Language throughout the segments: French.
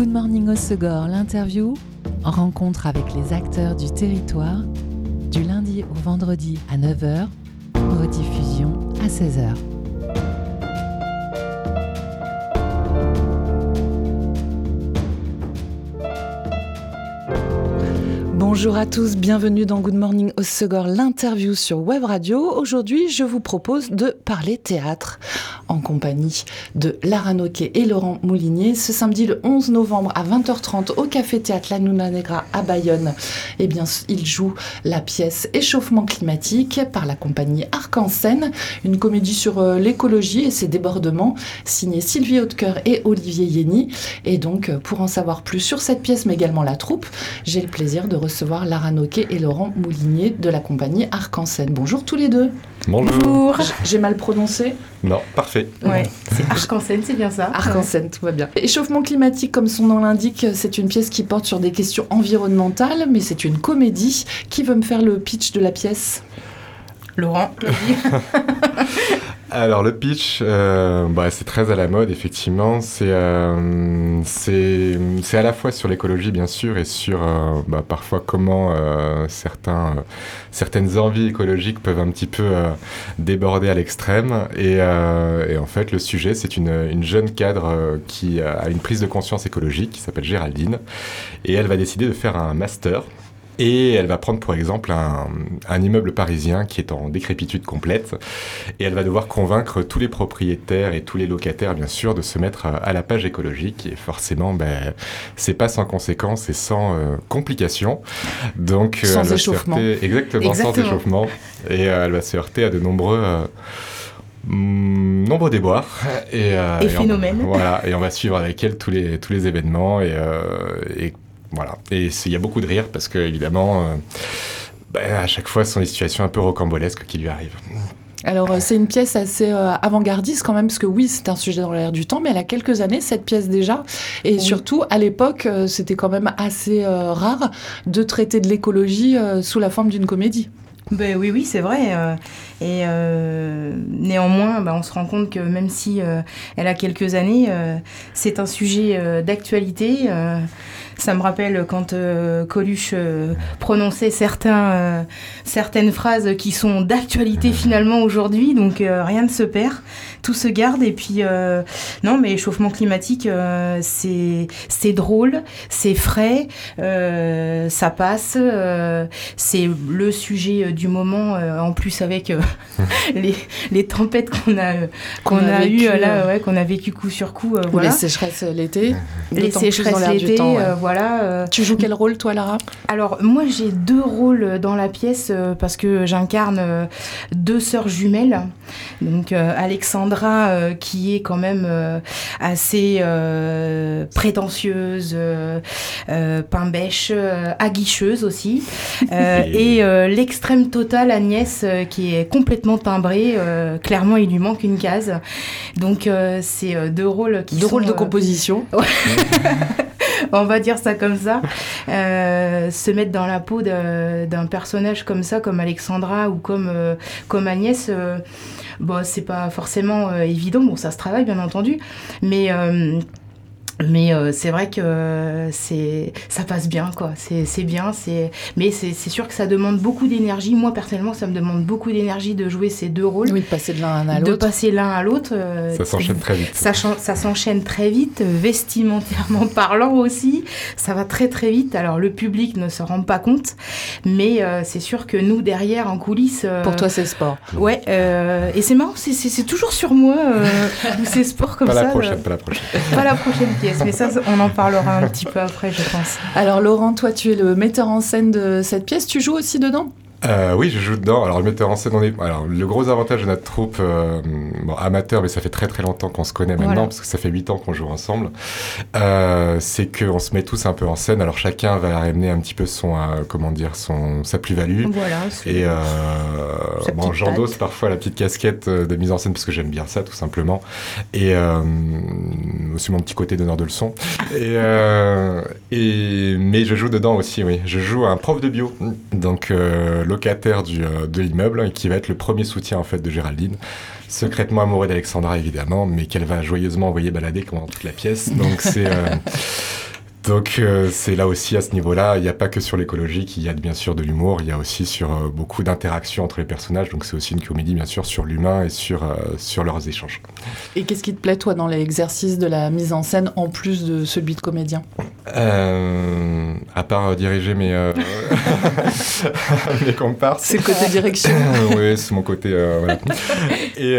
Good Morning Osegor, l'interview, rencontre avec les acteurs du territoire, du lundi au vendredi à 9h, rediffusion à 16h. Bonjour à tous, bienvenue dans Good Morning Osegor, l'interview sur Web Radio. Aujourd'hui, je vous propose de parler théâtre en compagnie de Lara Noquet et Laurent Moulinier. Ce samedi, le 11 novembre à 20h30 au Café Théâtre La Nuna Negra à Bayonne, eh bien, ils jouent la pièce Échauffement climatique par la compagnie Arc en Scène, une comédie sur euh, l'écologie et ses débordements, signée Sylvie Hautecoeur et Olivier Yeni. Et donc, euh, pour en savoir plus sur cette pièce, mais également la troupe, j'ai le plaisir de recevoir Lara Noquet et Laurent Moulinier de la compagnie Arc en Scène. Bonjour tous les deux. Bonjour. J'ai mal prononcé? Non, parfait. Ouais, c'est Arc-en-Scène, c'est bien ça. Arc-en-Scène, tout va bien. Échauffement climatique, comme son nom l'indique, c'est une pièce qui porte sur des questions environnementales, mais c'est une comédie. Qui veut me faire le pitch de la pièce? Laurent, Alors le pitch, euh, bah, c'est très à la mode effectivement. C'est euh, c'est à la fois sur l'écologie bien sûr et sur euh, bah, parfois comment euh, certains euh, certaines envies écologiques peuvent un petit peu déborder à l'extrême. Et, et en fait le sujet c'est une, une jeune cadre qui a une prise de conscience écologique qui s'appelle Géraldine et elle va décider de faire un master Et elle va prendre pour exemple un, un, immeuble parisien qui est en décrépitude complète. Et elle va devoir convaincre tous les propriétaires et tous les locataires bien sûr de se mettre à, à la page écologique. Et forcément ben, c'est pas sans conséquences et sans euh, complications. Donc sans elle échauffement. Heurter, exactement, exactement, sans échauffement. Et euh, elle va se heurter à de nombreux euh, nombreux déboires. Et, euh, et, et phénomènes. On, voilà, et on va suivre avec elle tous les, tous les événements. Et, euh, et voilà. Et il y a beaucoup de rire parce que, évidemment, euh, bah, à chaque fois, ce sont des situations un peu rocambolesques qui lui arrivent. Alors, c'est une pièce assez euh, avant-gardiste quand même, parce que oui, c'est un sujet dans l'air du temps, mais elle a quelques années, cette pièce déjà. Et oui. surtout, à l'époque, euh, c'était quand même assez euh, rare de traiter de l'écologie euh, sous la forme d'une comédie. Ben oui, oui, c'est vrai. Euh, et euh, néanmoins, ben, on se rend compte que même si euh, elle a quelques années, euh, c'est un sujet euh, d'actualité. Ça me rappelle quand euh, Coluche euh, prononçait certains, euh, certaines phrases qui sont d'actualité finalement aujourd'hui. Donc rien ne se perd, tout se garde. Et puis non, mais échauffement climatique, c'est drôle, c'est frais, ça passe. C'est le sujet du moment. En plus avec les, les tempêtes qu'on a qu'on a, a eu là, ouais, qu'on a vécu coup sur coup. Voilà. Les sécheresses l'été. Les sécheresses l'été, ouais. Voilà. Euh, tu joues quel rôle, toi, Lara? Alors, moi, j'ai deux rôles dans la pièce euh, parce que j'incarne euh, deux sœurs jumelles. Donc, euh, Alexandra, euh, qui est quand même euh, assez euh, prétentieuse, euh, euh, euh, aguicheuse aussi. Euh, et euh, l'extrême totale, Agnès, euh, qui est complètement timbrée. Euh, clairement, il lui manque une case. Donc, euh, c'est euh, deux rôles qui deux sont... rôles de composition. on va dire ça comme ça, euh, se mettre dans la peau d'un personnage comme ça, comme Alexandra ou comme, euh, Agnès, euh, bon, c'est pas forcément évident. Bon, ça se travaille, bien entendu, mais. Euh, mais euh, c'est vrai que c'est ça passe bien quoi. C'est bien c'est mais c'est sûr que ça demande beaucoup d'énergie. Moi personnellement ça me demande beaucoup d'énergie de jouer ces deux rôles. Oui de passer de l'un à l'autre. De passer l'un à l'autre euh, ça s'enchaîne très vite. ça, ça s'enchaîne très vite vestimentairement parlant aussi. Ça va très très vite. Alors le public ne se rend pas compte. Mais euh, c'est sûr que nous derrière en coulisses euh, pour toi c'est sport. Ouais euh, et c'est marrant c'est toujours sur moi c'est sport comme pas ça la prochaine, pas la prochaine. Pas la prochaine mais ça, on en parlera un petit peu après, je pense. Alors, Laurent, toi, tu es le metteur en scène de cette pièce. Tu joues aussi dedans? Euh, oui, je joue dedans. Alors, le metteur en scène, on est. Alors, le gros avantage de notre troupe, euh, bon, amateur, mais ça fait très très longtemps qu'on se connaît maintenant, voilà. parce que ça fait 8 ans qu'on joue ensemble, euh, c'est qu'on se met tous un peu en scène. Alors, chacun va ramener un petit peu son, euh, comment dire, son, sa plus-value. Voilà. Et euh, bon, j'endosse parfois la petite casquette de mise en scène, parce que j'aime bien ça, tout simplement. Et euh, aussi mon petit côté donneur de leçons. Et, euh, et, mais je joue dedans aussi, oui. Je joue un prof de bio. Donc, euh, locataire euh, de l'immeuble et qui va être le premier soutien en fait de Géraldine. Secrètement amoureux d'Alexandra évidemment mais qu'elle va joyeusement envoyer balader pendant toute la pièce. Donc c'est euh, Donc euh, c'est là aussi à ce niveau-là, il n'y a pas que sur l'écologie qu'il y a bien sûr de l'humour, il y a aussi sur euh, beaucoup d'interactions entre les personnages, donc c'est aussi une comédie bien sûr sur l'humain et sur, euh, sur leurs échanges. Et qu'est-ce qui te plaît toi dans l'exercice de la mise en scène en plus de celui de comédien? À part diriger mes, mes comparses. C'est le côté direction. oui, c'est mon côté... Voilà. Et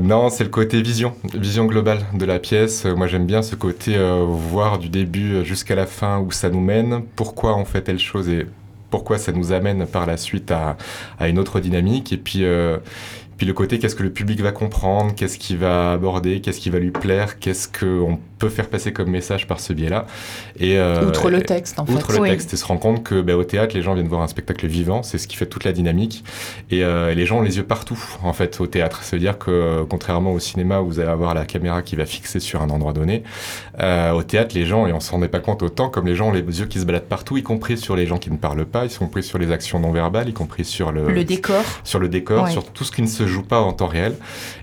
non, c'est le côté vision, vision globale de la pièce. Moi j'aime bien ce côté voir du début jusqu'à la fin où ça nous mène, pourquoi on fait telle chose et pourquoi ça nous amène par la suite à, une autre dynamique? Et puis, euh, puis le côté qu'est-ce que le public va comprendre, qu'est-ce qu'il va aborder, qu'est-ce qui va lui plaire, qu'est-ce qu'on peut faire passer comme message par ce biais-là. Et, euh, outre le texte, en fait. Outre le texte, et se rend compte que bah, au théâtre, les gens viennent voir un spectacle vivant, c'est ce qui fait toute la dynamique. Et, euh, les gens ont les yeux partout, en fait, au théâtre. Ça veut dire que, contrairement au cinéma où vous allez avoir la caméra qui va fixer sur un endroit donné, euh, au théâtre, les gens, et on s'en rendait pas compte autant, comme les gens ont les yeux qui se baladent partout, y compris sur les gens qui ne parlent pas, y compris sur les actions non verbales, y compris sur le, le décor, sur le décor, sur tout ce qui ne se joue pas en temps réel.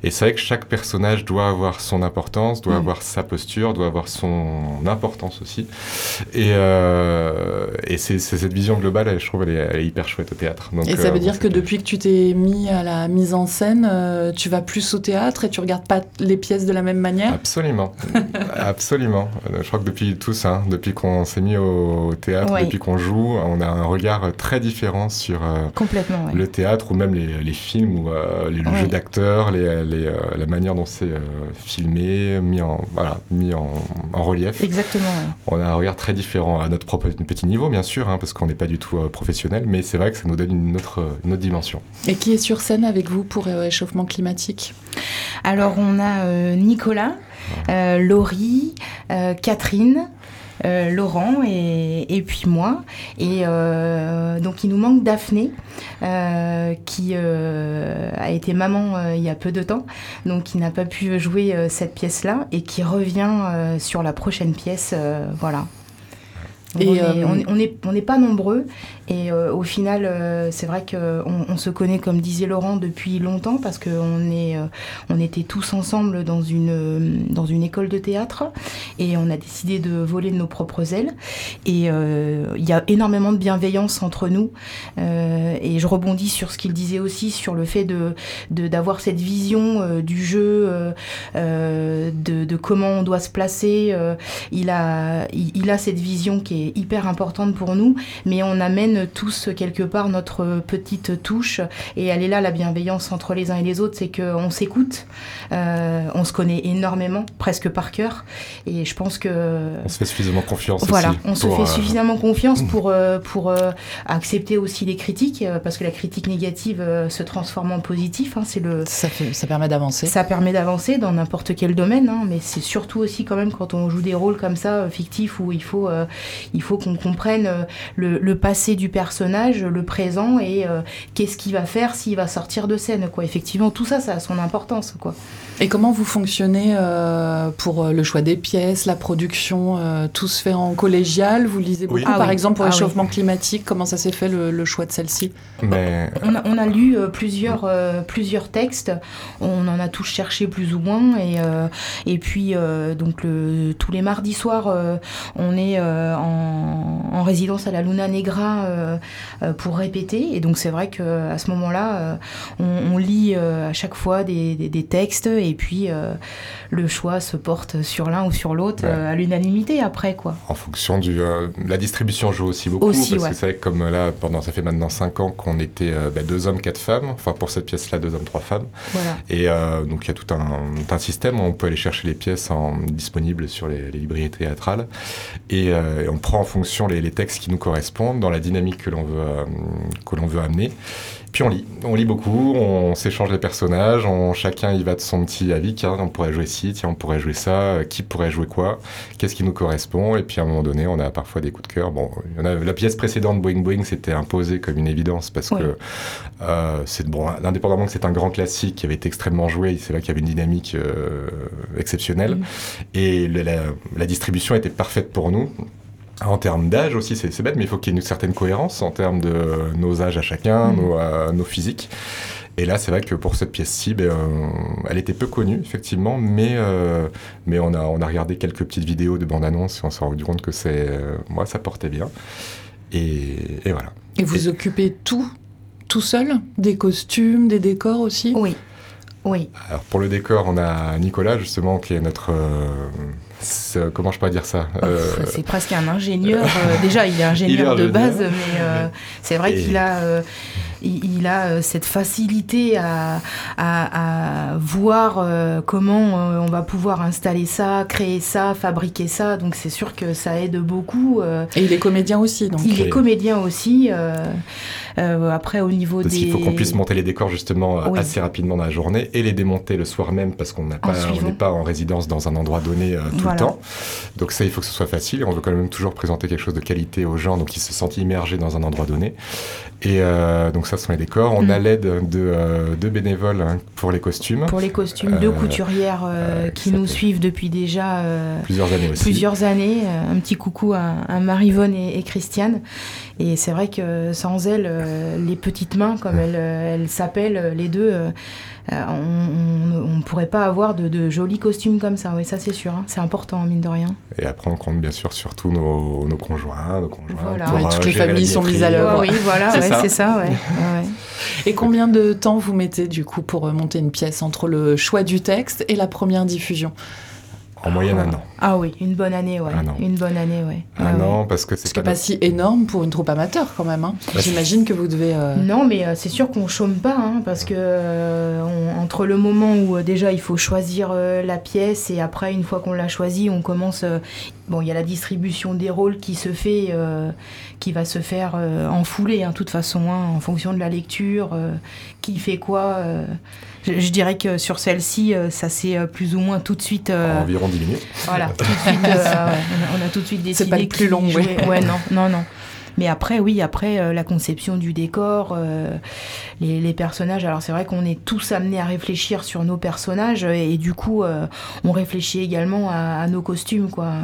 Et c'est vrai que chaque personnage doit avoir son importance, doit mm. avoir sa posture, doit avoir son importance aussi. Et, euh, et c'est cette vision globale, je trouve, elle est, hyper chouette au théâtre. Donc, et ça veut euh, dire que depuis que tu t'es mis à la mise en scène, euh, tu vas plus au théâtre et tu regardes pas les pièces de la même manière? Absolument, absolument. Je crois que depuis tous, hein, depuis qu'on s'est mis au théâtre, depuis qu'on joue, on a un regard très différent sur le théâtre ou même les, films ou les, le jeu d'acteurs, les, la manière dont c'est filmé, mis en, voilà, mis en, en relief. Exactement. On a un regard très différent à notre propre petit niveau, bien sûr, hein, parce qu'on n'est pas du tout euh, professionnel, mais c'est vrai que ça nous donne une autre, une autre dimension. Et qui est sur scène avec vous pour euh, réchauffement climatique? Alors, on a euh, Nicolas, Laurie, Catherine. Euh, Laurent et, puis moi. Et euh, donc il nous manque Daphné, euh, qui a été maman il y a peu de temps, donc qui n'a pas pu jouer cette pièce-là et qui revient sur la prochaine pièce. voilà. Et on n'est on est, pas nombreux et euh, au final, euh, c'est vrai qu'on on se connaît, comme disait Laurent, depuis longtemps parce qu'on est, euh, on était tous ensemble dans une, dans une école de théâtre et on a décidé de voler de nos propres ailes. Et il y a énormément de bienveillance entre nous. et je rebondis sur ce qu'il disait aussi sur le fait de d'avoir cette vision du jeu, de, de, comment on doit se placer. il a, il a cette vision qui est hyper importante pour nous, mais on amène tous quelque part notre petite touche et elle est là la bienveillance entre les uns et les autres, c'est qu'on s'écoute, euh, on se connaît énormément, presque par cœur et je pense que... On se fait suffisamment confiance. Voilà, on se fait euh, suffisamment confiance pour, euh, pour accepter aussi les critiques parce que la critique négative se transforme en positif. Hein, c'est le... ça, fait, ça permet d'avancer. Ça permet d'avancer dans n'importe quel domaine, hein, mais c'est surtout aussi quand même quand on joue des rôles comme ça, fictifs, où il faut, il faut qu'on comprenne le, le passé du personnage, le présent et euh, qu'est-ce qu'il va faire s'il va sortir de scène. Quoi. Effectivement, tout ça, ça a son importance. Quoi. Et comment vous fonctionnez euh, pour euh, le choix des pièces, la production Tout se fait en collégial? Vous lisez beaucoup, ah par exemple, pour le ah réchauffement climatique Comment ça s'est fait le, choix de celle-ci? Mais... on, a, lu plusieurs, plusieurs textes. On en a tous cherché plus ou moins. Et, et puis, donc, le, tous les mardis soirs, on est en, en, résidence à la Luna Negra euh, euh, pour répéter. Et donc c'est vrai qu'à ce moment-là, euh, on, lit à chaque fois des, des, textes et puis le choix se porte sur l'un ou sur l'autre à l'unanimité après quoi. En fonction du la distribution joue aussi beaucoup parce que c'est vrai que comme là pendant ça fait maintenant 5 ans qu'on était bah, deux hommes quatre femmes enfin pour cette pièce là deux hommes trois femmes voilà. et donc il y a tout un, un, système où on peut aller chercher les pièces en, disponibles sur les, librairies théâtrales et, on prend en fonction les, les, textes qui nous correspondent dans la dynamique que l'on veut, euh, que l'on veut amener. Puis on lit, on lit beaucoup, on s'échange les personnages, on, chacun y va de son petit avis, tiens, on pourrait jouer ci, tiens, on pourrait jouer ça, euh, qui pourrait jouer quoi, qu'est-ce qui nous correspond, et puis à un moment donné, on a parfois des coups de cœur. Bon, y en a, la pièce précédente, Boing Boing, c'était imposé comme une évidence, parce que euh, c'est bon, indépendamment que c'est un grand classique qui avait été extrêmement joué, c'est vrai qu'il y avait une dynamique exceptionnelle, mm. et la, la distribution était parfaite pour nous. En termes d'âge aussi, c'est bête, mais il faut qu'il y ait une certaine cohérence en termes de nos âges à chacun, mm. nos, euh, nos, physiques. Et là, c'est vrai que pour cette pièce-ci, ben, elle était peu connue, effectivement, mais, mais on, a, on a regardé quelques petites vidéos de bande-annonce et on s'est rendu compte que c'est, moi, ça portait bien. Et, et voilà. Et vous occupez tout tout seul? Des costumes, des décors aussi? Oui. Oui. Alors pour le décor, on a Nicolas justement qui est notre euh, comment je peux dire ça oh, euh, C'est presque un ingénieur. Euh, déjà, il est ingénieur de base, mais c'est vrai qu'il a il, a cette facilité à, à, voir comment on va pouvoir installer ça, créer ça, fabriquer ça. Donc c'est sûr que ça aide beaucoup. Et il est comédien aussi. Donc. Il est comédien aussi. Euh, après, au niveau parce des. Il faut qu'on puisse monter les décors justement euh, assez rapidement dans la journée et les démonter le soir même parce qu'on n'est pas en résidence dans un endroit donné euh, tout le temps. Donc ça, il faut que ce soit facile et on veut quand même toujours présenter quelque chose de qualité aux gens, donc ils se sentent immergés dans un endroit donné. Et donc ça, ce sont les décors. On a mm. l'aide de deux bénévoles hein, pour les costumes. Pour les costumes, deux couturières qui nous suivent depuis déjà plusieurs années aussi. Plusieurs années. Un petit coucou à, à Marivonne et, et Christiane. Et c'est vrai que sans elles, euh, les petites mains, comme elles, euh, s'appellent, euh, les deux, on ne pourrait pas avoir de, jolis costumes comme ça. Oui, ça c'est sûr. Hein. C'est important, mine de rien. Et après, on compte bien sûr surtout nos, nos conjoints, nos conjoints. Voilà. toutes les familles sont mises à l'œuvre. oui, voilà, c'est ça. Et combien de temps vous mettez du coup pour monter une pièce entre le choix du texte et la première diffusion? En moyenne, un an. Ah oui, une bonne année, ouais. Une bonne année, ouais. Un an, parce que c'est pas, pas si énorme pour une troupe amateur, quand même. Hein. Bah, J'imagine que vous devez... Euh, non, mais euh, c'est sûr qu'on chôme pas, hein, parce que euh, entre le moment où déjà il faut choisir la pièce, et après, une fois qu'on l'a choisie, on commence... bon, il y a la distribution des rôles qui se fait, qui va se faire en foulée, hein, de toute façon, hein, en fonction de la lecture, qui fait quoi je, dirais que sur celle-ci, euh, ça s'est euh, plus ou moins tout de suite. Euh, environ 10 minutes. Voilà, tout de suite, on, a, tout de suite décidé. Plus long, oui. Ouais, non, non, non. Mais après, oui, après la conception du décor, les, personnages. Alors c'est vrai qu'on est tous amenés à réfléchir sur nos personnages et, du coup, on réfléchit également à, nos costumes, quoi.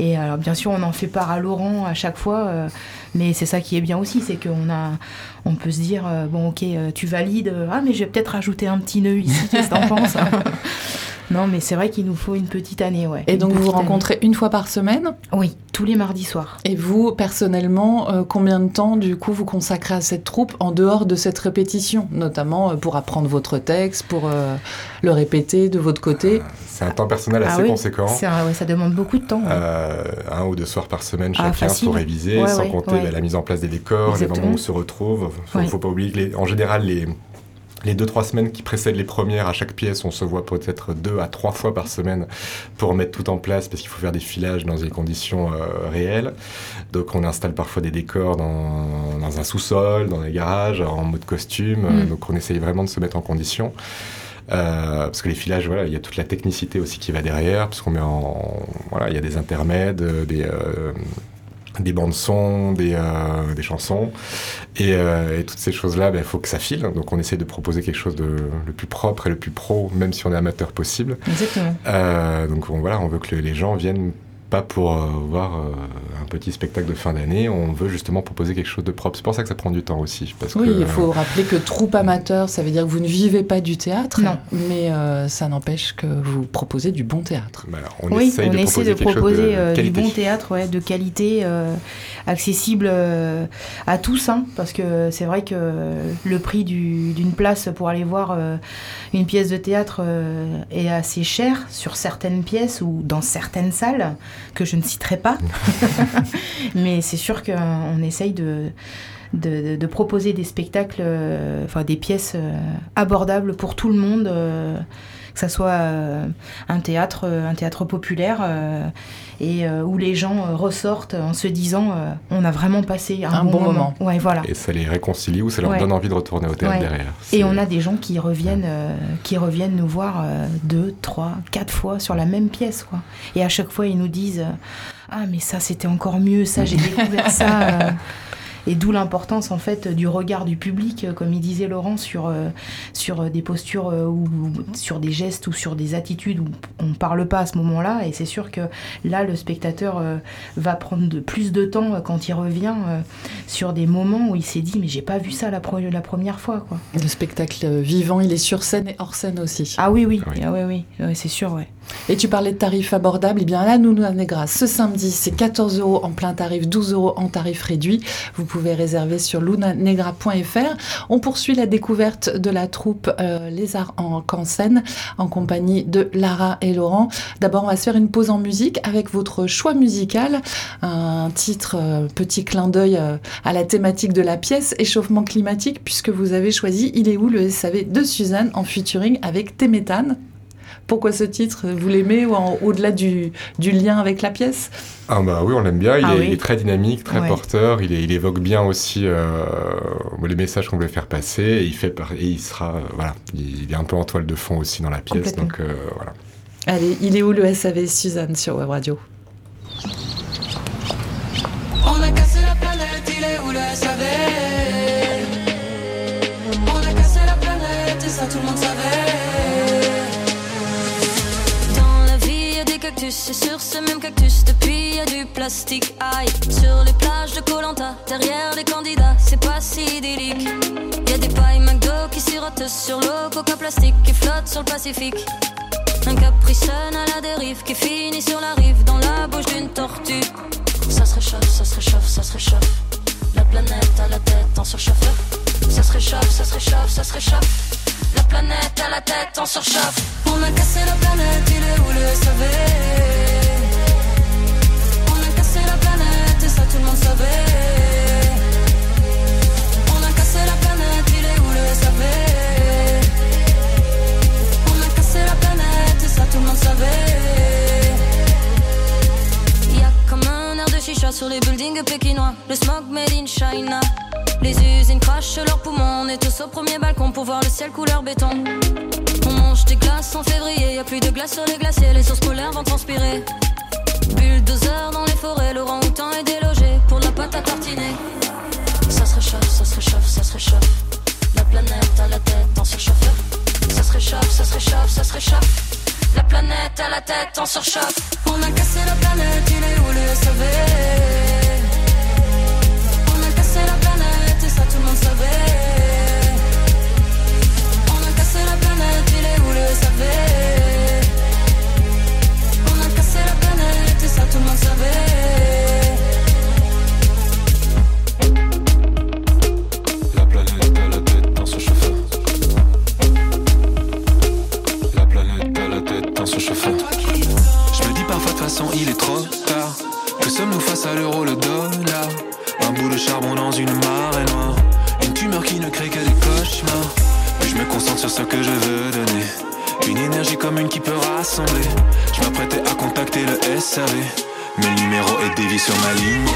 Et alors bien sûr, on en fait part à Laurent à chaque fois, mais c'est ça qui est bien aussi, c'est qu'on a, on peut se dire, euh, bon ok, euh, tu valides, euh, ah mais je vais peut-être rajouter un petit nœud ici, qu'est-ce que t'en penses Non, mais c'est vrai qu'il nous faut une petite année, ouais. Et donc vous vous rencontrez une fois par semaine Oui, tous les mardis soirs. Et vous, personnellement, combien de temps, du coup, vous consacrez à cette troupe en dehors de cette répétition Notamment pour apprendre votre texte, pour le répéter de votre côté? C'est un temps personnel assez ah conséquent. ouais, ça demande beaucoup de temps. un ou deux soirs par semaine ah, chacun pour réviser, sans compter la mise en place des décors, les moments où on se retrouve. Il ne faut pas oublier que, en général, les, les deux, trois semaines qui précèdent les premières, à chaque pièce, on se voit peut-être deux à trois fois par semaine pour mettre tout en place parce qu'il faut faire des filages dans des conditions euh, réelles. Donc on installe parfois des décors dans, dans un sous-sol, dans les garages, en mode costume. Mm. Donc on essaye vraiment de se mettre en condition. Euh, parce que les filages, voilà, il y a toute la technicité aussi qui va derrière, parce qu'on met en, voilà, il y a des intermèdes, des, euh, des bandes son, des, euh, des chansons. Et, euh, et, toutes ces choses-là, il ben, faut que ça file. Donc on essaie de proposer quelque chose de le plus propre et le plus pro, même si on est amateur possible. Exactement. Euh, donc on, voilà, on veut que les gens viennent pas pour euh, voir euh, un petit spectacle de fin d'année, on veut justement proposer quelque chose de propre. C'est pour ça que ça prend du temps aussi. Parce oui, il faut rappeler que troupe amateur, ça veut dire que vous ne vivez pas du théâtre, non. mais euh, ça n'empêche que vous proposez du bon théâtre. Bah, on oui, essaie on de essaie proposer, de proposer du bon théâtre, ouais, de qualité, accessible à tous, hein, parce que c'est vrai que le prix d'une place pour aller voir une pièce de théâtre est assez cher sur certaines pièces ou dans certaines salles que je ne citerai pas. Mais c'est sûr qu'on essaye de, de, proposer des spectacles, euh, enfin des pièces euh, abordables pour tout le monde, euh, que ce soit un théâtre, un théâtre populaire et où les gens ressortent en se disant on a vraiment passé un, bon, moment. Ouais, voilà. Et ça les réconcilie ou ça leur donne envie de retourner au théâtre derrière. Et on a des gens qui reviennent, qui reviennent nous voir deux, trois, quatre fois sur la même pièce. Quoi. Et à chaque fois, ils nous disent ah mais ça c'était encore mieux, ça j'ai découvert ça. Et d'où l'importance en fait du regard du public, comme il disait Laurent, sur, sur des postures ou sur des gestes ou sur des attitudes où on ne parle pas à ce moment-là. Et c'est sûr que là, le spectateur va prendre de, plus de temps quand il revient sur des moments où il s'est dit mais j'ai pas vu ça la, la première fois. Quoi. Le spectacle vivant, il est sur scène et hors scène aussi. Ah oui, oui, oui, ah oui, oui. c'est sûr, ouais. Et tu parlais de tarifs abordables. Eh bien, là, nous, Negra, ce samedi, c'est 14 euros en plein tarif, 12 euros en tarif réduit. Vous pouvez réserver sur lunanegra.fr. On poursuit la découverte de la troupe euh, Les Arts en Cansen en compagnie de Lara et Laurent. D'abord, on va se faire une pause en musique avec votre choix musical. Un titre, euh, petit clin d'œil euh, à la thématique de la pièce, échauffement climatique, puisque vous avez choisi Il est où le SAV de Suzanne en featuring avec Téméthane. Pourquoi ce titre Vous l'aimez ou au-delà du, du, lien avec la pièce? Ah bah oui, on l'aime bien. Il, ah est, très dynamique, très porteur. Il, est, il, évoque bien aussi euh, les messages qu'on voulait faire passer. Et il fait et il sera euh, voilà, il, est un peu en toile de fond aussi dans la pièce. Donc euh, voilà. Allez, il est où le SAV Suzanne sur Web Radio? Cactus et sur ce même cactus depuis y a du plastique aïe sur les plages de Colanta derrière les candidats c'est pas si idyllique. Y a des pailles McDo qui sirotent sur l'eau coca plastique qui flotte sur le Pacifique. Un capricène à la dérive qui finit sur la rive dans la bouche d'une tortue. Ça se réchauffe ça se réchauffe ça se réchauffe. La planète à la tête en surchauffeur ça se réchauffe ça se réchauffe ça se réchauffe. La planète à la tête en surchauffe. On a cassé la planète, il est où le SAV planète et ça tout le monde savait. On a cassé la planète, il est où le SAV On a cassé la planète et ça tout le monde savait. Y'a comme un air de chicha sur les buildings pékinois. Le smoke made in China. Les usines crachent leurs poumons, on est tous au premier balcon pour voir le ciel couleur béton. On mange des glaces en février, y a plus de glace sur les glaciers, les sources polaires vont transpirer. Bulldozer dans les forêts, le rang-outan est délogé pour la pâte à tartiner. Ça se réchauffe, ça se réchauffe, ça se réchauffe. La planète à la tête en surchauffeur. Ça se réchauffe, ça se réchauffe, ça se réchauffe. La planète à la tête en surchauffe. On a cassé la planète, il est où le SAV tout le monde savait. On a cassé la planète, il est où le savait. Ça tout le monde savait. Je me dis parfois de façon il est trop tard. Que sommes-nous face à l'euro, le dollar? Un bout de charbon dans une marée noire. Une tumeur qui ne crée que des cauchemars. Puis je me concentre sur ce que je veux donner. Une énergie commune qui peut rassembler. Je m'apprêtais à contacter le SAV. Mais le numéro est dévié sur ma ligne.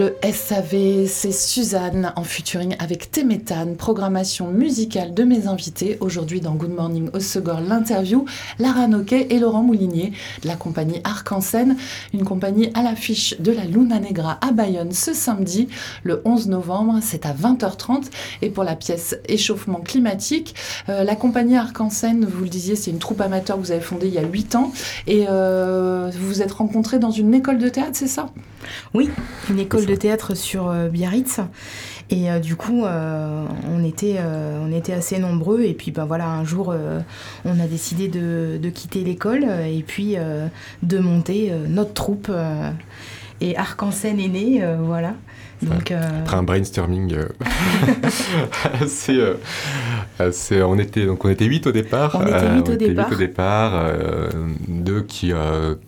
Le SAV, c'est Suzanne en featuring avec Téméthane, programmation musicale de mes invités. Aujourd'hui dans Good Morning Osegor, l'interview, Lara Noquet et Laurent Moulinier de la compagnie Arc en Scène, une compagnie à l'affiche de la Luna Negra à Bayonne ce samedi, le 11 novembre, c'est à 20h30. Et pour la pièce Échauffement climatique, euh, la compagnie Arc en Scène, vous le disiez, c'est une troupe amateur que vous avez fondée il y a 8 ans et euh, vous vous êtes rencontrés dans une école de théâtre, c'est ça? Oui, une école de théâtre sur euh, Biarritz. Et euh, du coup, euh, on, était, on était assez nombreux. Et puis, ben voilà, un jour, on a décidé de, de quitter l'école et puis de monter notre troupe. et Arc-en-Scène est né, voilà. Donc, Après un brainstorming assez, assez, on était donc on était 8 au départ. On était 8 au, départ. au départ. deux qui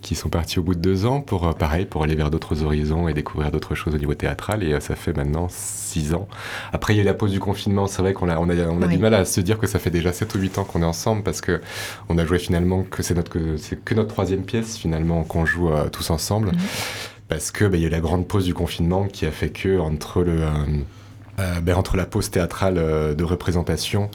qui sont partis au bout de deux ans pour pareil pour aller vers d'autres horizons et découvrir d'autres choses au niveau théâtral et ça fait maintenant 6 ans. Après il y a eu la pause du confinement, c'est vrai qu'on a on a, on a du mal à se dire que ça fait déjà 7 ou 8 ans qu'on est ensemble parce que on a joué finalement que c'est notre que c'est que notre troisième pièce finalement qu'on joue tous ensemble. Mhm parce que bah, y a eu la grande pause du confinement qui a fait que entre le euh, euh, ben, entre la pause théâtrale euh, de représentation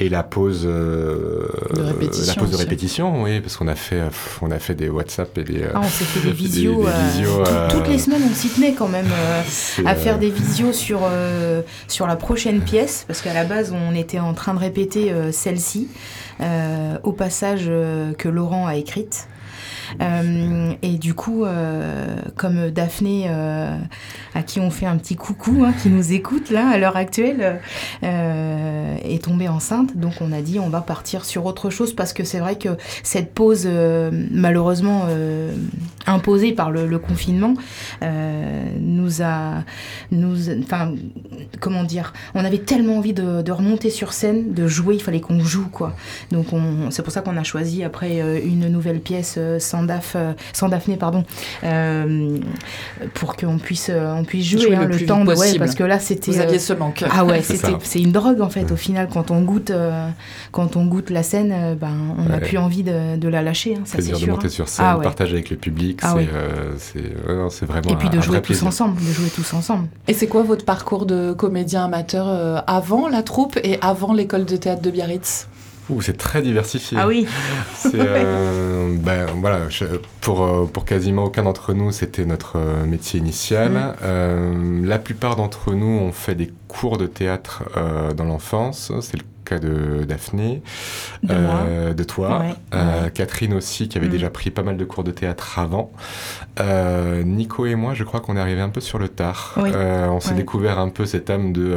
et la pause de répétition, la pause de répétition oui parce qu'on a fait on a fait des WhatsApp et des ah, on s'est fait des visios, toutes les semaines on s'y tenait quand même à faire des visios sur sur la prochaine pièce parce qu'à la base on était en train de répéter celle-ci au passage que Laurent a écrite euh, et du coup, euh, comme Daphné, euh, à qui on fait un petit coucou, hein, qui nous écoute là à l'heure actuelle, est tombée enceinte, donc on a dit on va partir sur autre chose parce que c'est vrai que cette pause, malheureusement imposée par le, confinement, nous a, nous, enfin, comment dire, on avait tellement envie de, de, remonter sur scène, de jouer, il fallait qu'on joue quoi. Donc c'est pour ça qu'on a choisi après une nouvelle pièce sans euh, sans, Daphné, pardon, euh, pour qu'on puisse, euh, on puisse jouer, hein, le, temps de, ouais, parce que là c'était. Vous aviez ce manque. Ah ouais, c'est une drogue en fait. Au final, quand on goûte, quand on goûte la scène, ben on n'a plus envie de, la lâcher. Hein, ça, Plaisir de monter hein. sur scène, ah partager avec le public, ah c'est vraiment. Et puis de jouer tous ensemble, de jouer tous ensemble. Et c'est quoi votre parcours de comédien amateur avant la troupe et avant l'école de théâtre de Biarritz? C'est très diversifié. Ah oui. Euh, ben, voilà, pour, euh, pour quasiment aucun d'entre nous, c'était notre euh, métier initial. Mm. la plupart d'entre nous ont fait des cours de théâtre dans l'enfance. C'est le cas de Daphné, de, de toi, Catherine aussi, qui avait mm. déjà pris pas mal de cours de théâtre avant. Nico et moi, je crois qu'on est arrivé un peu sur le tard. on s'est découvert un peu cette âme de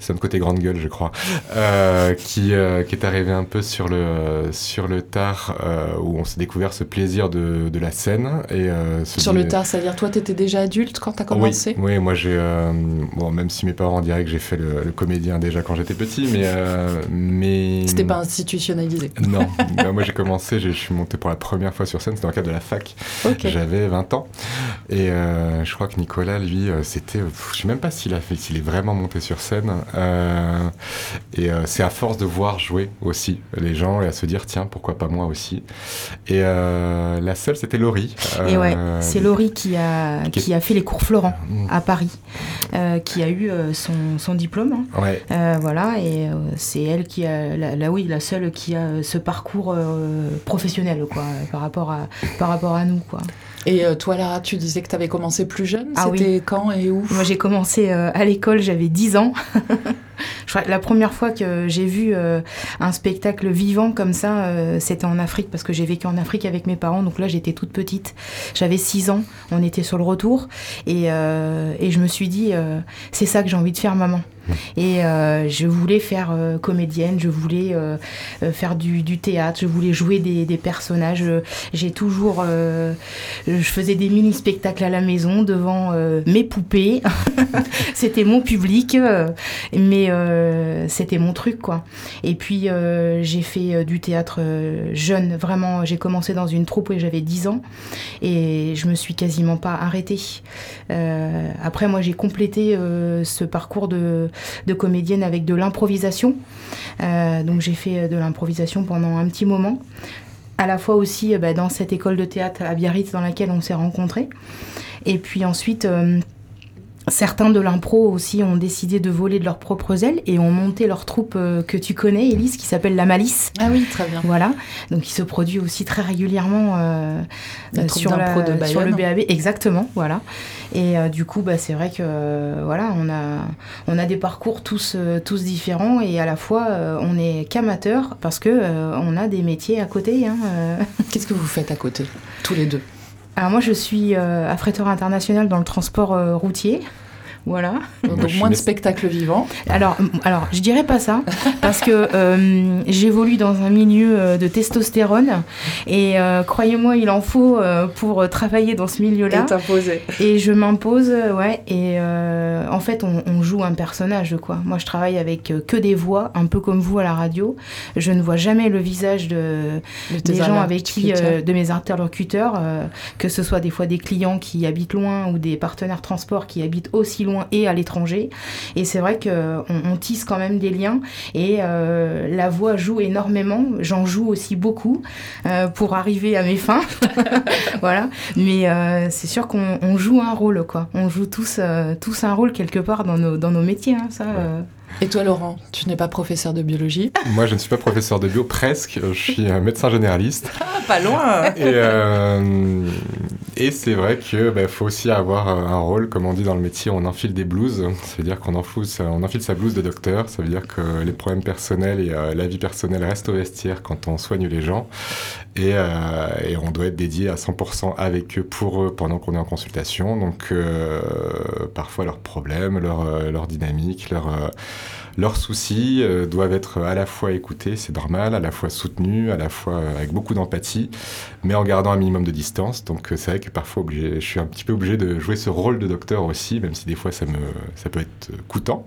c'est notre côté grande gueule, je crois, euh, qui, euh, qui est arrivé un peu sur le, sur le tard, euh, où on s'est découvert ce plaisir de, de la scène. Et, sur le tard, c'est-à-dire toi, tu étais déjà adulte quand tu as commencé? Oui, moi j'ai. bon, même si mes parents diraient que j'ai fait le, comédien déjà quand j'étais petit, mais. mais... C'était pas institutionnalisé Non, moi j'ai commencé, je suis monté pour la première fois sur scène, c'était dans le cadre de la fac. J'avais 20 ans. Et je crois que Nicolas, lui, c'était. Je sais même pas s'il a fait, s'il est vraiment monté sur scène. Euh, et euh, c'est à force de voir jouer aussi les gens et à se dire tiens pourquoi pas moi aussi. Et euh, la seule c'était Laurie. et ouais, c'est Laurie qui a qui, a fait les cours Florent mm. à Paris, qui a eu son, son diplôme. Hein. voilà et c'est elle qui a la, oui la seule qui a ce parcours professionnel quoi par rapport à par rapport à nous quoi. Et toi, Lara, tu disais que tu avais commencé plus jeune. Ah C'était quand et où? Moi, j'ai commencé à l'école, j'avais 10 ans. la première fois que j'ai vu euh, un spectacle vivant comme ça, euh, c'était en Afrique, parce que j'ai vécu en Afrique avec mes parents. Donc là, j'étais toute petite. J'avais 6 ans. On était sur le retour. Et, euh, je me suis dit, c'est ça que j'ai envie de faire, maman. Et je voulais faire comédienne, je voulais faire du, théâtre, je voulais jouer des, personnages. J'ai toujours. je faisais des mini-spectacles à la maison devant mes poupées. c'était mon public, mais c'était mon truc, quoi. Et puis, j'ai fait du théâtre jeune, vraiment. J'ai commencé dans une troupe où j'avais 10 ans et je me suis quasiment pas arrêtée. après, moi, j'ai complété ce parcours de, comédienne avec de l'improvisation. Euh, donc j'ai fait de l'improvisation pendant un petit moment. À la fois aussi euh, bah, dans cette école de théâtre à Biarritz dans laquelle on s'est rencontrés. Et puis ensuite... Euh, Certains de l'impro aussi ont décidé de voler de leurs propres ailes et ont monté leur troupe euh, que tu connais, Elise, qui s'appelle La Malice. Ah oui, très bien. Voilà. Donc, il se produit aussi très régulièrement euh, euh, sur, de sur le BAB. Exactement, voilà. Et du coup, bah, c'est vrai que voilà, on a, on a des parcours tous, tous différents et à la fois, on est qu'amateurs parce que on a des métiers à côté. Hein, Qu'est-ce que vous faites à côté, tous les deux? Alors moi, je suis affréteur international dans le transport routier. Voilà. Donc, moins de spectacles vivants. Alors, alors, je dirais pas ça, parce que euh, j'évolue dans un milieu euh, de testostérone, et euh, croyez-moi, il en faut euh, pour travailler dans ce milieu-là. Imposé. Et je m'impose, ouais. Et euh, en fait, on, on joue un personnage, quoi. Moi, je travaille avec que des voix, un peu comme vous à la radio. Je ne vois jamais le visage de, des gens avec qui, euh, de mes interlocuteurs, euh, que ce soit des fois des clients qui habitent loin ou des partenaires transport qui habitent aussi loin et à l'étranger. Et c'est vrai qu'on on tisse quand même des liens et euh, la voix joue énormément. J'en joue aussi beaucoup euh, pour arriver à mes fins. voilà. Mais euh, c'est sûr qu'on on joue un rôle, quoi. On joue tous, tous un rôle quelque part dans nos, dans nos métiers, hein, ça. Et toi, Laurent, tu n'es pas professeur de biologie Moi, je ne suis pas professeur de bio, presque. Je suis un médecin généraliste. Ah, pas loin Et, euh, et c'est vrai que bah, faut aussi avoir euh, un rôle, comme on dit dans le métier, on enfile des blouses. Ça veut dire qu'on enfile, on enfile sa blouse de docteur. Ça veut dire que les problèmes personnels et euh, la vie personnelle restent au vestiaire quand on soigne les gens. Et, euh, et on doit être dédié à 100% avec eux, pour eux, pendant qu'on est en consultation. Donc euh, parfois leurs problèmes, leur, euh, leur dynamique, leur... leurs soucis doivent être à la fois écoutés, c'est normal, à la fois soutenus, à la fois avec beaucoup d'empathie, mais en gardant un minimum de distance. Donc c'est vrai que parfois je suis un petit peu obligé de jouer ce rôle de docteur aussi, même si des fois ça, me, ça peut être coûtant.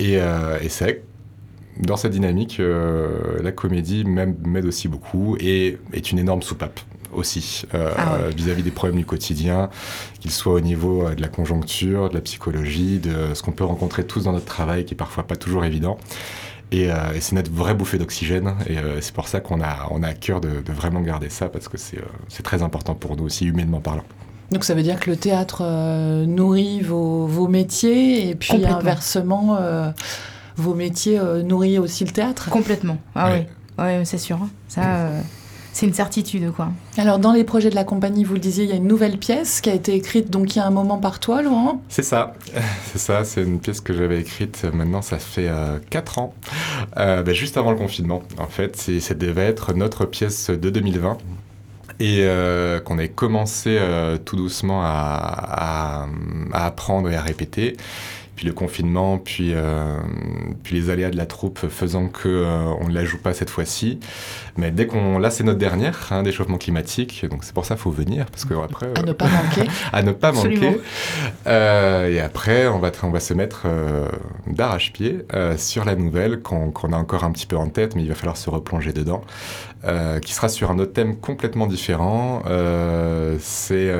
Et, et c'est vrai que dans cette dynamique, euh, la comédie m'aide aussi beaucoup et est une énorme soupape aussi euh, Ah ouais. vis-à-vis des problèmes du quotidien, qu'ils soient au niveau euh, de la conjoncture, de la psychologie, de ce qu'on peut rencontrer tous dans notre travail qui est parfois pas toujours évident. Et, euh, et c'est notre vraie bouffée d'oxygène. Et euh, c'est pour ça qu'on a, on a à cœur de, de vraiment garder ça parce que c'est, euh, très important pour nous aussi, humainement parlant. Donc ça veut dire que le théâtre euh, nourrit vos, vos métiers et puis inversement, euh, vos métiers euh, nourrit aussi le théâtre. Complètement. Ah oui, ouais, c'est sûr. hein. Ça, euh, c'est une certitude, quoi. Alors dans les projets de la compagnie, vous le disiez, il y a une nouvelle pièce qui a été écrite donc il y a un moment par toi, Laurent. C'est ça, c'est ça, c'est une pièce que j'avais écrite euh, maintenant, ça fait 4 ans, Euh, ben, juste avant le confinement. En fait, c'est- ça devait être notre pièce de 2020 et euh, qu'on avait commencé euh, tout doucement à, à- à apprendre et à répéter. Puis le confinement, puis, euh, puis les aléas de la troupe faisant que euh, on ne la joue pas cette fois-ci. Mais dès qu'on... Là, c'est notre dernière, hein, d'échauffement climatique. Donc c'est pour ça qu'il faut venir, parce que après... À euh, ne pas manquer. à ne pas Absolument. manquer. Euh, et après, on va, on va se mettre euh, d'arrache-pied euh, sur la nouvelle qu'on a encore un petit peu en tête, mais il va falloir se replonger dedans, euh, qui sera sur un autre thème complètement différent. Euh, c'est...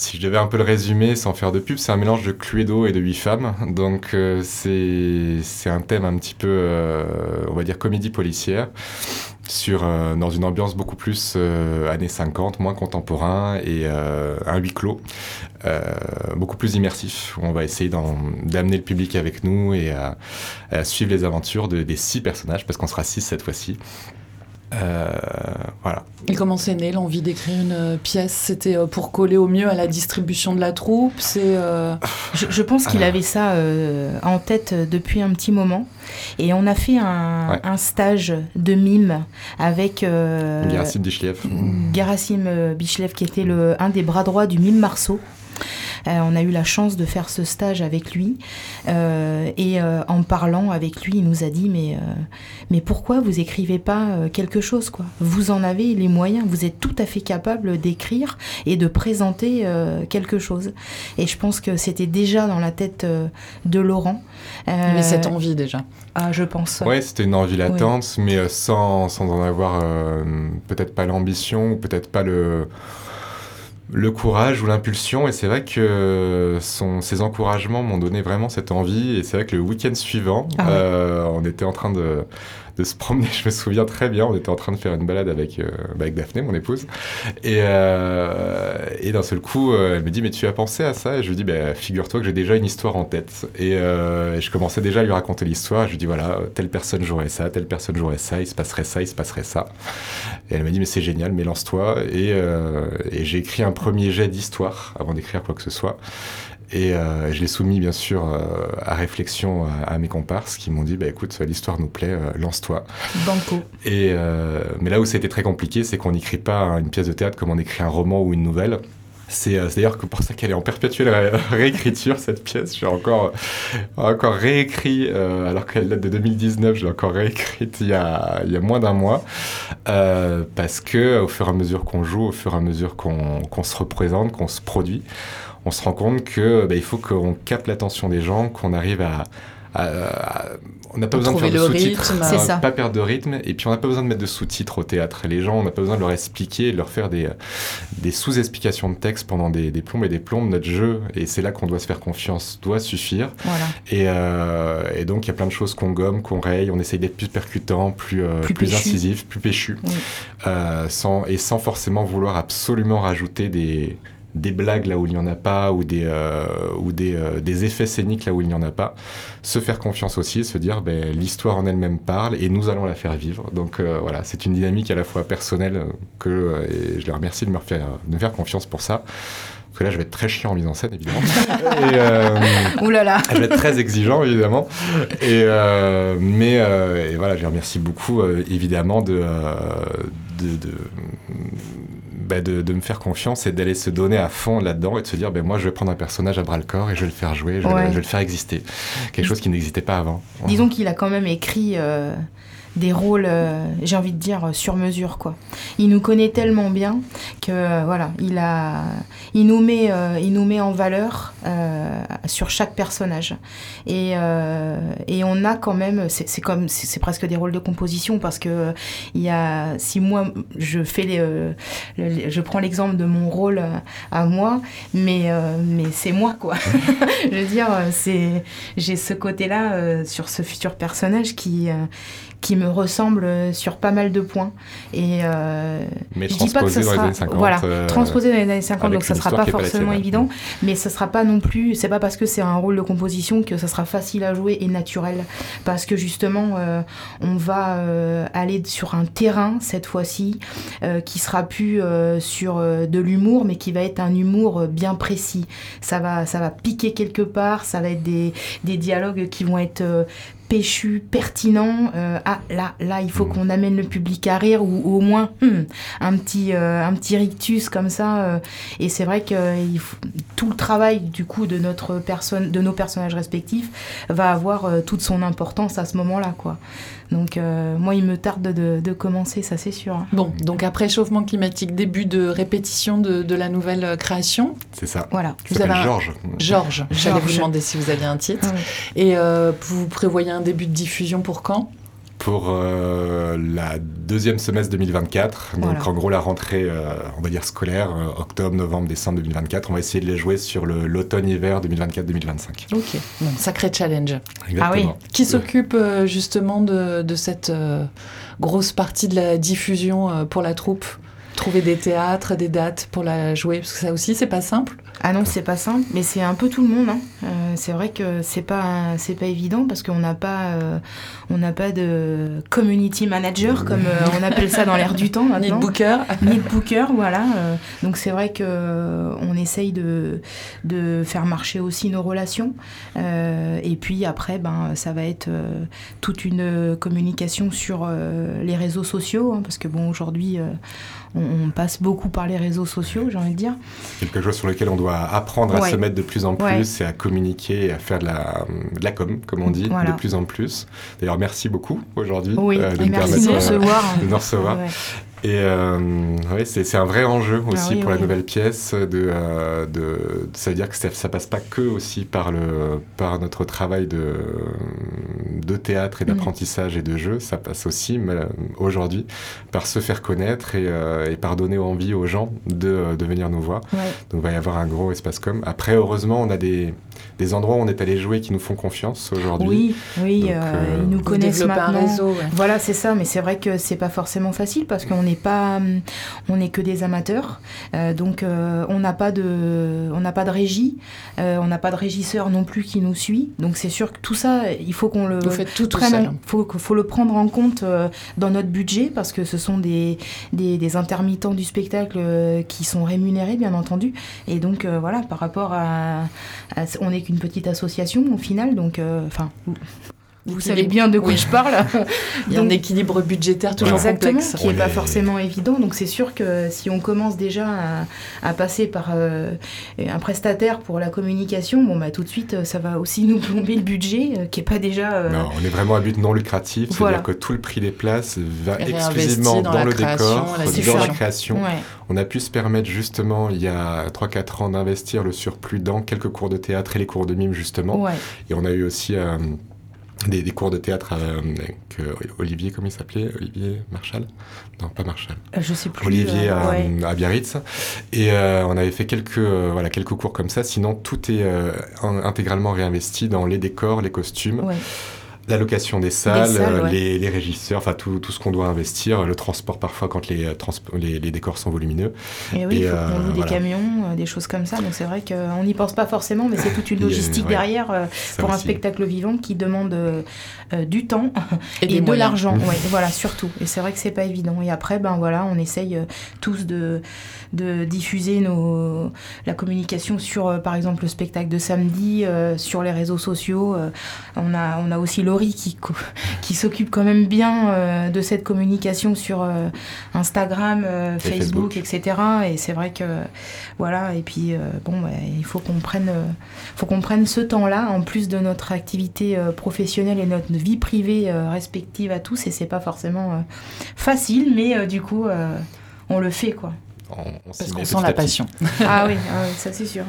si je devais un peu le résumer sans faire de pub, c'est un mélange de Cluedo et de huit femmes. Donc euh, c'est un thème un petit peu, euh, on va dire, comédie policière, sur, euh, dans une ambiance beaucoup plus euh, années 50, moins contemporain et un huis clos, beaucoup plus immersif. On va essayer d'amener le public avec nous et à, suivre les aventures de- des six personnages, parce qu'on sera six cette fois-ci. Euh, voilà. Et comment c'est né l'envie d'écrire une euh, pièce? C'était euh, pour coller au mieux à la distribution de la troupe? C'est euh, Je, je pense qu'il Alors. avait ça euh, en tête depuis un petit moment. Et on a fait un, Ouais. un stage de mime avec euh, Gerasim Dichliev. Gerasim euh, Bichlev, qui était le, un des bras droits du mime Marceau. Euh, on a eu la chance de faire ce stage avec lui. Euh, et euh, en parlant avec lui, il nous a dit Mais, euh, mais pourquoi vous écrivez pas euh, quelque chose quoi? Vous en avez les moyens, vous êtes tout à fait capable d'écrire et de présenter euh, quelque chose. Et je pense que c'était déjà dans la tête euh, de Laurent. Euh, cette envie déjà. Ah, je pense. Ouais, c'était une envie latente, mais sans, sans en avoir euh, peut-être pas l'ambition ou peut-être pas le, le courage ou l'impulsion. Et c'est vrai que son, ses encouragements m'ont donné vraiment cette envie. Et c'est vrai que le week-end suivant, Ah ouais. euh, on était en train de, se promener. Je me souviens très bien, on était en train de faire une balade avec, euh, bah, avec Daphné, mon épouse. Et, euh, d'un seul coup, euh, elle me dit Mais tu as pensé à ça? Et je lui dis bah, Figure-toi que j'ai déjà une histoire en tête. Et, je commençais déjà à lui raconter l'histoire. Je lui dis Voilà, telle personne jouerait ça, telle personne jouerait ça, il se passerait ça, il se passerait ça. Et elle m'a dit Mais c'est génial, mais lance-toi. Et, et j'ai écrit un premier jet d'histoire avant d'écrire quoi que ce soit. Et euh, je l'ai soumis bien sûr euh, à réflexion à, à mes comparses qui m'ont dit bah écoute l'histoire nous plaît euh, lance-toi Banco. et euh, mais là où c'était très compliqué, c'est qu'on n'écrit pas une pièce de théâtre comme on écrit un roman ou une nouvelle. C'est d'ailleurs pour ça qu'elle est en perpétuelle réécriture, cette pièce. J'ai encore, encore réécrit, alors qu'elle date de 2019, je l'ai encore réécrite il y a, il y a moins d'un mois. parce que au fur et à mesure qu'on joue, au fur et à mesure qu'on se représente, qu'on se produit, on se rend compte que bah, il faut qu'on capte l'attention des gens, qu'on arrive à, on n'a pas besoin de faire de sous-titres, pas perdre de rythme, et puis on n'a pas besoin de mettre de sous-titres au théâtre. Les gens, on n'a pas besoin de leur expliquer, de leur faire des, des sous-explications de texte pendant des, des, plombes et des plombes. Notre jeu, et c'est là qu'on doit se faire confiance, doit suffire. Et, euh, et, donc il y a plein de choses qu'on gomme, qu'on raye, on essaye d'être plus percutant, plus, euh, plus, incisif, plus péchu, euh, sans, et sans forcément vouloir absolument rajouter des des blagues là où il n'y en a pas ou des, euh, ou des, euh, des, effets scéniques là où il n'y en a pas. Se faire confiance aussi, se dire ben, l'histoire en elle-même parle et nous allons la faire vivre. Donc euh, voilà, c'est une dynamique à la fois personnelle que et je les remercie de me faire, de me faire confiance pour ça. Parce que là, je vais être très chiant en mise en scène, évidemment. et, euh, Ouh là là. Je vais être très exigeant, évidemment. Et, mais et voilà, je les remercie beaucoup, évidemment, de, de, de bah, de, me faire confiance et d'aller se donner à fond là-dedans et de se dire ben moi je vais prendre un personnage à bras le corps et je vais le faire jouer, je, vais, le faire exister. Quelque chose qui n'existait pas avant. Disons qu'il a quand même écrit euh, des rôles, euh, j'ai envie de dire, sur mesure. Quoi. Il nous connaît tellement bien que euh, voilà, il, a, il, nous met, euh, il nous met en valeur sur chaque personnage. Et, et on a quand même, c'est comme, c'est presque des rôles de composition parce que il y a, si moi je fais les, je prends l'exemple de mon rôle à moi, mais, mais c'est moi quoi. je veux dire, c'est, j'ai ce côté-là sur ce futur personnage qui qui me ressemble sur pas mal de points. Et euh, mais je dis pas que ça sera, dans les années 50, voilà, euh, transposé dans les années 50, donc ça sera pas forcément évident, mais ça sera pas non plus, c'est pas parce que c'est un rôle de composition que ça sera facile à jouer et naturel, parce que justement, euh, on va euh, aller sur un terrain cette fois-ci qui sera plus sur de l'humour, mais qui va être un humour bien précis. Ça va, ça va piquer quelque part, ça va être des, des dialogues qui vont être péchu, pertinent. Euh, ah là, là, il faut mm. qu'on amène le public à rire ou, au moins hmm, un petit, euh, un petit rictus comme ça. Euh. et c'est vrai que tout le travail du coup de notre personne, de nos personnages respectifs, va avoir toute son importance à ce moment-là, quoi. Donc moi, il me tarde de, commencer, ça c'est sûr. Hein. Bon, donc après chauffement climatique, début de répétition de, la nouvelle création. C'est ça. Voilà. Vous avez Georges. Georges. J'allais vous demander si vous aviez un titre. Et vous prévoyez un début de diffusion pour quand? Pour euh, la deuxième semestre 2024. Donc en gros la rentrée, euh, on va dire scolaire, euh, octobre, novembre, décembre 2024. On va essayer de les jouer sur l'automne-hiver 2024-2025. Ok, bon, sacré challenge. Exactement. Ah oui. Qui s'occupe justement de, de cette grosse partie de la diffusion pour la troupe? Trouver des théâtres, des dates pour la jouer, parce que ça aussi c'est pas simple. Ah non, c'est pas simple, mais c'est un peu tout le monde. Hein. Euh, c'est vrai que c'est pas c'est pas évident parce qu'on n'a pas euh, on n'a pas de community manager comme euh, on appelle ça dans l'air du temps maintenant. Ni de booker. Ni de booker, voilà. donc c'est vrai que on essaye de de faire marcher aussi nos relations. et puis après, ben ça va être toute une communication sur les réseaux sociaux, hein, parce que bon aujourd'hui on, passe beaucoup par les réseaux sociaux, j'ai envie de dire. Quelque chose sur lequel on doit apprendre à se mettre de plus en plus et à communiquer et à faire de la, de la com, comme on dit, de plus en plus. D'ailleurs, merci beaucoup aujourd'hui euh, de, nous de, recevoir. de nous recevoir. Et euh, ouais, c'est un vrai enjeu ah aussi pour la nouvelle pièce. De, euh, de, ça veut dire que ça, ça, passe pas que aussi par, le, par notre travail de, de théâtre et mm. d'apprentissage et de jeu. Ça passe aussi aujourd'hui par se faire connaître et, euh, et, par donner envie aux gens de, de venir nous voir. Donc il va y avoir un gros espace com. Après, heureusement, on a des, des endroits où on est allé jouer qui nous font confiance aujourd'hui. Oui, oui, euh, euh, ils nous connaissent maintenant. Un réseau, Voilà, c'est ça. Mais c'est vrai que c'est pas forcément facile parce qu'on n'est pas, on n'est que des amateurs. Euh, donc on n'a pas de, on n'a pas de régie, on n'a pas de régisseur non plus qui nous suit. Donc c'est sûr que tout ça, il faut qu'on le, Vous faites tout, seul. faut, faut le prendre en compte dans notre budget parce que ce sont des, des, des intermittents du spectacle qui sont rémunérés, bien entendu. Et donc voilà, par rapport à, à on est une petite association au final, donc euh, enfin. Vous savez bien de quoi je parle. Il y a un équilibre budgétaire toujours Exactement, complexe. qui n'est pas forcément évident. Donc c'est sûr que si on commence déjà à, passer par euh, un prestataire pour la communication, bon bah tout de suite ça va aussi nous plomber le budget euh, qui est pas déjà. Euh, non, on est vraiment à but non lucratif, c'est-à-dire que tout le prix des places va exclusivement dans, le décor, dans la création. On a pu se permettre justement il y a 3-4 ans d'investir le surplus dans quelques cours de théâtre et les cours de mime justement. Et on a eu aussi des, cours de théâtre avec euh, Olivier, comment il s'appelait? Olivier Marshall Non, pas Marshall. Euh, je sais plus. Olivier euh, à, Biarritz. Et on avait fait quelques, voilà, quelques cours comme ça. Sinon, tout est intégralement réinvesti dans les décors, les costumes. La location des salles, euh, les, régisseurs, enfin tout, tout ce qu'on doit investir, le transport parfois quand les, euh, les, les décors sont volumineux. Et oui, il faut qu'on loue des camions, des choses comme ça. Donc c'est vrai qu'on n'y pense pas forcément, mais c'est toute une logistique derrière pour un spectacle vivant qui demande du temps et, de l'argent. ouais, voilà, surtout. Et c'est vrai que c'est pas évident. Et après, ben voilà, on essaye tous de, de diffuser nos, la communication sur, par exemple, le spectacle de samedi, sur les réseaux sociaux. on, a, on a aussi Laurie qui, qui s'occupe quand même bien euh, de cette communication sur euh, Instagram, euh, Facebook, etc. Et c'est vrai que voilà. Et puis bon, bah, il faut qu'on prenne, faut qu'on prenne ce temps-là en plus de notre activité professionnelle et notre vie privée respective à tous. Et c'est pas forcément facile, mais du coup, on le fait quoi on, Parce qu'on sent la passion. ah oui, ah ça c'est sûr.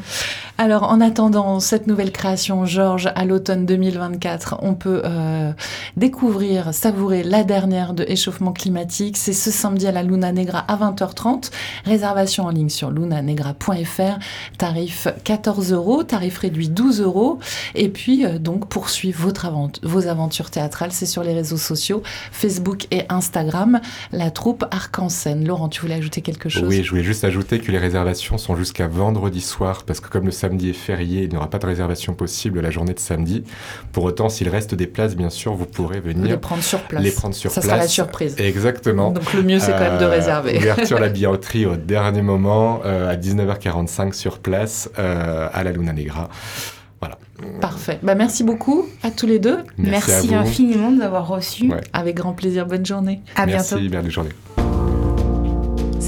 Alors, en attendant cette nouvelle création, Georges, à l'automne 2024, on peut euh, découvrir, savourer la dernière de échauffement climatique. C'est ce samedi à la Luna Negra à 20h30. Réservation en ligne sur lunanegra.fr. Tarif 14 euros, tarif réduit 12 euros. Et puis, euh, donc, poursuivre votre vos aventures théâtrales, c'est sur les réseaux sociaux, Facebook et Instagram, la troupe Arc-en-Scène. Laurent, tu voulais ajouter quelque chose? Oui, je voulais juste ajouter que les réservations sont jusqu'à vendredi soir, parce que comme le samedi est férié, il n'y aura pas de réservation possible la journée de samedi. Pour autant, s'il reste des places, bien sûr, vous pourrez venir les prendre sur place. Les prendre sur Ça place. sera la surprise. Exactement. Donc le mieux, c'est quand même de euh, réserver. ouverture la billetterie au dernier moment, euh, à 19h45 sur place, euh, à la Luna Negra. Voilà. Parfait. Bah, merci beaucoup à tous les deux. Merci, infiniment de nous avoir reçus. Avec grand plaisir. Bonne journée. À merci, bientôt. Merci, journée.